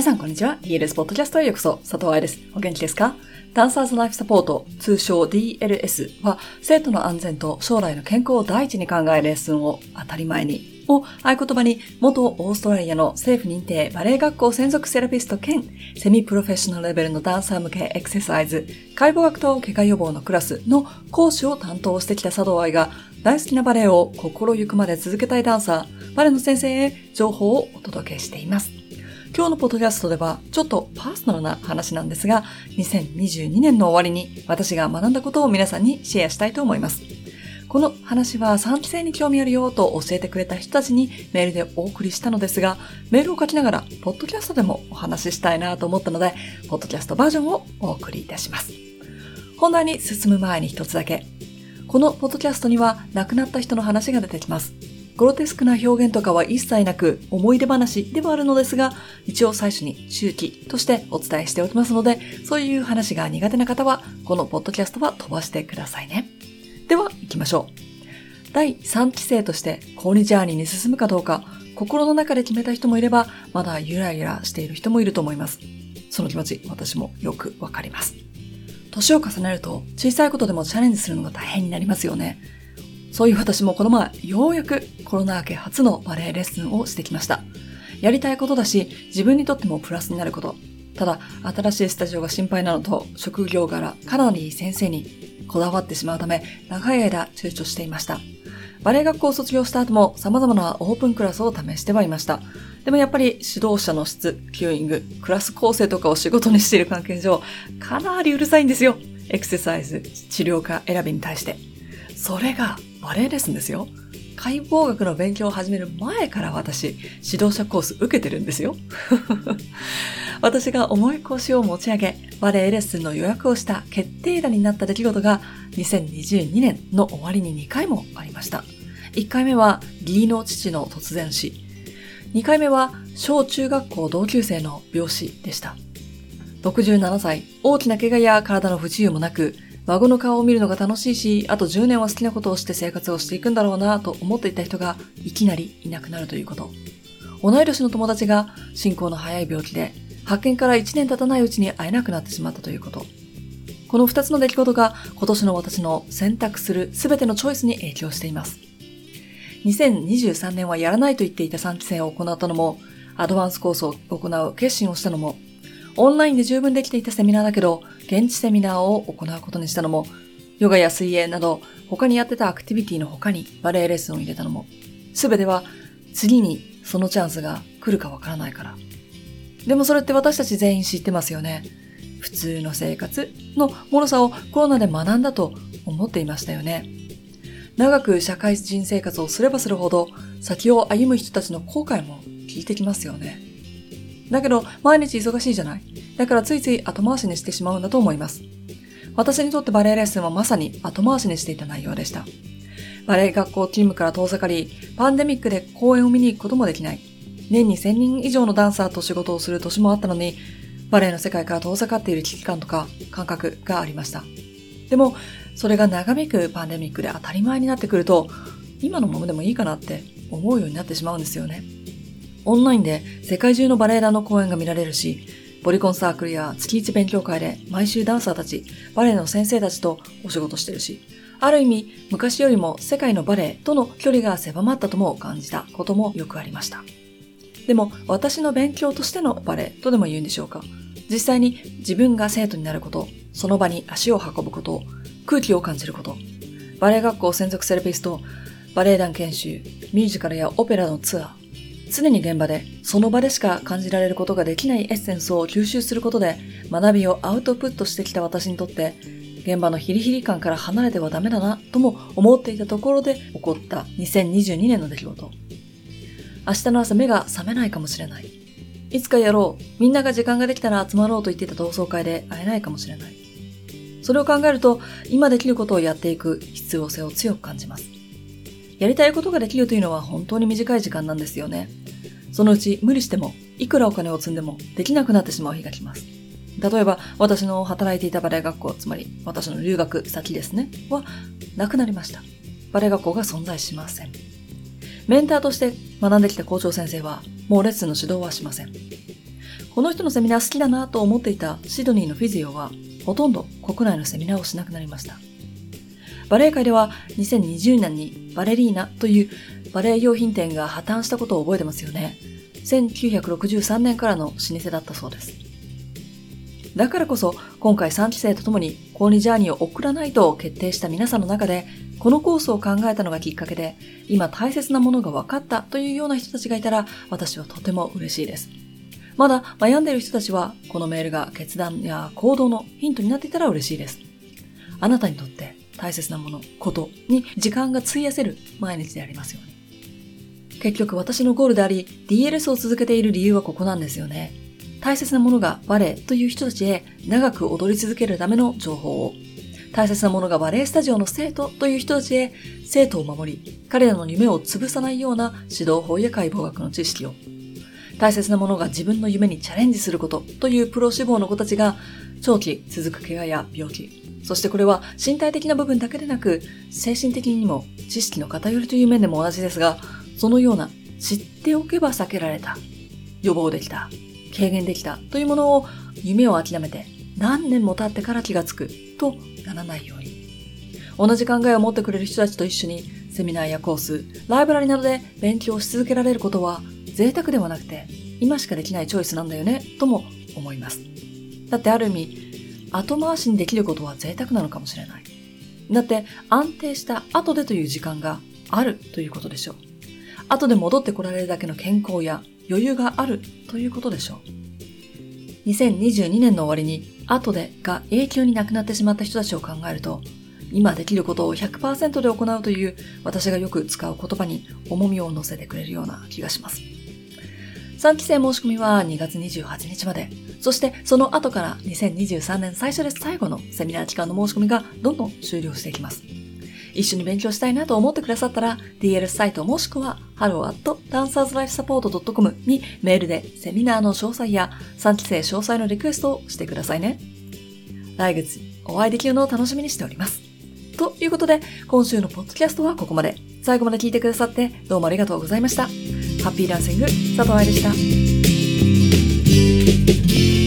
皆さんこんにちは。DLS ポッドキャストへようこそ。佐藤愛です。お元気ですか？ダンサーズライフサポート、通称 DLS は、生徒の安全と将来の健康を第一に考えるレッスンを当たり前にを合言葉に元オーストラリアの政府認定バレエ学校専属セラピスト兼セミプロフェッショナルレベルのダンサー向けエクササイズ解剖学と怪我予防のクラスの講師を担当してきた佐藤愛が大好きなバレエを心ゆくまで続けたいダンサー、バレエの先生へ情報をお届けしています。今日のポッドキャストではちょっとパーソナルな話なんですが、2022年の終わりに私が学んだことを皆さんにシェアしたいと思います。この話は3期生に興味あるよと教えてくれた人たちにメールでお送りしたのですが、メールを書きながら、ポッドキャストでもお話ししたいなと思ったので、ポッドキャストバージョンをお送りいたします。本題に進む前に一つだけ。このポッドキャストには亡くなった人の話が出てきます。グロテスクな表現とかは一切なく思い出話ではあるのですが、一応最初に周期としてお伝えしておきますので、そういう話が苦手な方は、このポッドキャストは飛ばしてくださいね。では、行きましょう。第3期生としてコーニジャーニーに進むかどうか、心の中で決めた人もいれば、まだゆらゆらしている人もいると思います。その気持ち、私もよくわかります。年を重ねると、小さいことでもチャレンジするのが大変になりますよね。そういう私もこの前、ようやくコロナ明け初のバレエレッスンをしてきました。やりたいことだし、自分にとってもプラスになること。ただ、新しいスタジオが心配なのと、職業柄かなり先生にこだわってしまうため、長い間躊躇していました。バレエ学校を卒業した後も様々なオープンクラスを試してはいました。でもやっぱり指導者の質、キューイング、クラス構成とかを仕事にしている関係上、かなりうるさいんですよ。エクササイズ、治療科選びに対して。それがバレエレッスンですよ。解剖学の勉強を始める前から私、指導者コース受けてるんですよ。私が重い腰を持ち上げ、バレエレッスンの予約をした決定打になった出来事が2022年の終わりに2回もありました。1回目は義理の父の突然死。2回目は小中学校同級生の病死でした。67歳、大きな怪我や体の不自由もなく、孫の顔を見るのが楽しいし、あと10年は好きなことをして生活をしていくんだろうなと思っていた人がいきなりいなくなるということ。同い年の友達が進行の早い病気で発見から1年経たないうちに会えなくなってしまったということ。この2つの出来事が今年の私の選択する全てのチョイスに影響しています。2023年はやらないと言っていた3期生を行ったのも、アドバンスコースを行う決心をしたのも、オンラインで十分できていたセミナーだけど、現地セミナーを行うことにしたのも、ヨガや水泳など他にやってたアクティビティの他にバレエレッスンを入れたのも、すべては次にそのチャンスが来るかわからないから。でもそれって私たち全員知ってますよね。普通の生活の脆さをコロナで学んだと思っていましたよね。長く社会人生活をすればするほど先を歩む人たちの後悔も聞いてきますよね。だけど、毎日忙しいじゃない。だからついつい後回しにしてしまうんだと思います。私にとってバレエレッスンはまさに後回しにしていた内容でした。バレエ学校チームから遠ざかり、パンデミックで公演を見に行くこともできない。年に1000人以上のダンサーと仕事をする年もあったのに、バレエの世界から遠ざかっている危機感とか感覚がありました。でも、それが長引くパンデミックで当たり前になってくると、今のままでもいいかなって思うようになってしまうんですよね。オンラインで世界中のバレエ団の公演が見られるし、ボリコンサークルや月一勉強会で毎週ダンサーたち、バレエの先生たちとお仕事してるし、ある意味昔よりも世界のバレエとの距離が狭まったとも感じたこともよくありました。でも私の勉強としてのバレエとでも言うんでしょうか？実際に自分が生徒になること、その場に足を運ぶこと、空気を感じること、バレエ学校専属セラピスト、バレエ団研修、ミュージカルやオペラのツアー、常に現場でその場でしか感じられることができないエッセンスを吸収することで学びをアウトプットしてきた私にとって現場のヒリヒリ感から離れてはダメだなとも思っていたところで起こった2022年の出来事。明日の朝目が覚めないかもしれない。いつかやろう。みんなが時間ができたら集まろうと言っていた同窓会で会えないかもしれない。それを考えると今できることをやっていく必要性を強く感じます。やりたいことができるというのは本当に短い時間なんですよね。そのうち無理しても、いくらお金を積んでもできなくなってしまう日が来ます。例えば、私の働いていたバレエ学校、つまり私の留学先ですね、は、なくなりました。バレエ学校が存在しません。メンターとして学んできた校長先生は、もうレッスンの指導はしません。この人のセミナー好きだなと思っていたシドニーのフィジオは、ほとんど国内のセミナーをしなくなりました。バレエ界では2020年にバレリーナというバレエ用品店が破綻したことを覚えてますよね。1963年からの老舗だったそうです。だからこそ今回3期生と共にコーニジャーニーを送らないと決定した皆さんの中でこのコースを考えたのがきっかけで今大切なものが分かったというような人たちがいたら私はとても嬉しいです。まだ悩んでいる人たちはこのメールが決断や行動のヒントになっていたら嬉しいです。あなたにとって大切なもの、ことに時間が費やせる毎日でありますように。結局私のゴールであり、DLS を続けている理由はここなんですよね。大切なものがバレエという人たちへ長く踊り続けるための情報を、大切なものがバレエスタジオの生徒という人たちへ生徒を守り、彼らの夢を潰さないような指導法や解剖学の知識を、大切なものが自分の夢にチャレンジすることというプロ志望の子たちが長期続く怪我や病気、そしてこれは身体的な部分だけでなく精神的にも知識の偏りという面でも同じですが、そのような知っておけば避けられた、予防できた、軽減できたというものを夢を諦めて何年も経ってから気がつくとならないように。同じ考えを持ってくれる人たちと一緒にセミナーやコース、ライブラリなどで勉強し続けられることは贅沢ではなくて今しかできないチョイスなんだよねとも思います。だってある意味後回しにできることは贅沢なのかもしれない。だって安定した後でという時間があるということでしょう。後で戻ってこられるだけの健康や余裕があるということでしょう。2022年の終わりに後でが永久になくなってしまった人たちを考えると、今できることを100%で行うという私がよく使う言葉に重みを乗せてくれるような気がします。3期生申し込みは2月28日まで、そしてその後から2023年最初で最後のセミナー期間の申し込みがどんどん終了していきます。一緒に勉強したいなと思ってくださったら、DL サイトもしくは hello.dancerslifesupport.com にメールでセミナーの詳細や3期生詳細のリクエストをしてくださいね。来月お会いできるのを楽しみにしております。ということで、今週のポッドキャストはここまで。最後まで聞いてくださってどうもありがとうございました。ハッピーダンシング佐藤愛でした。Música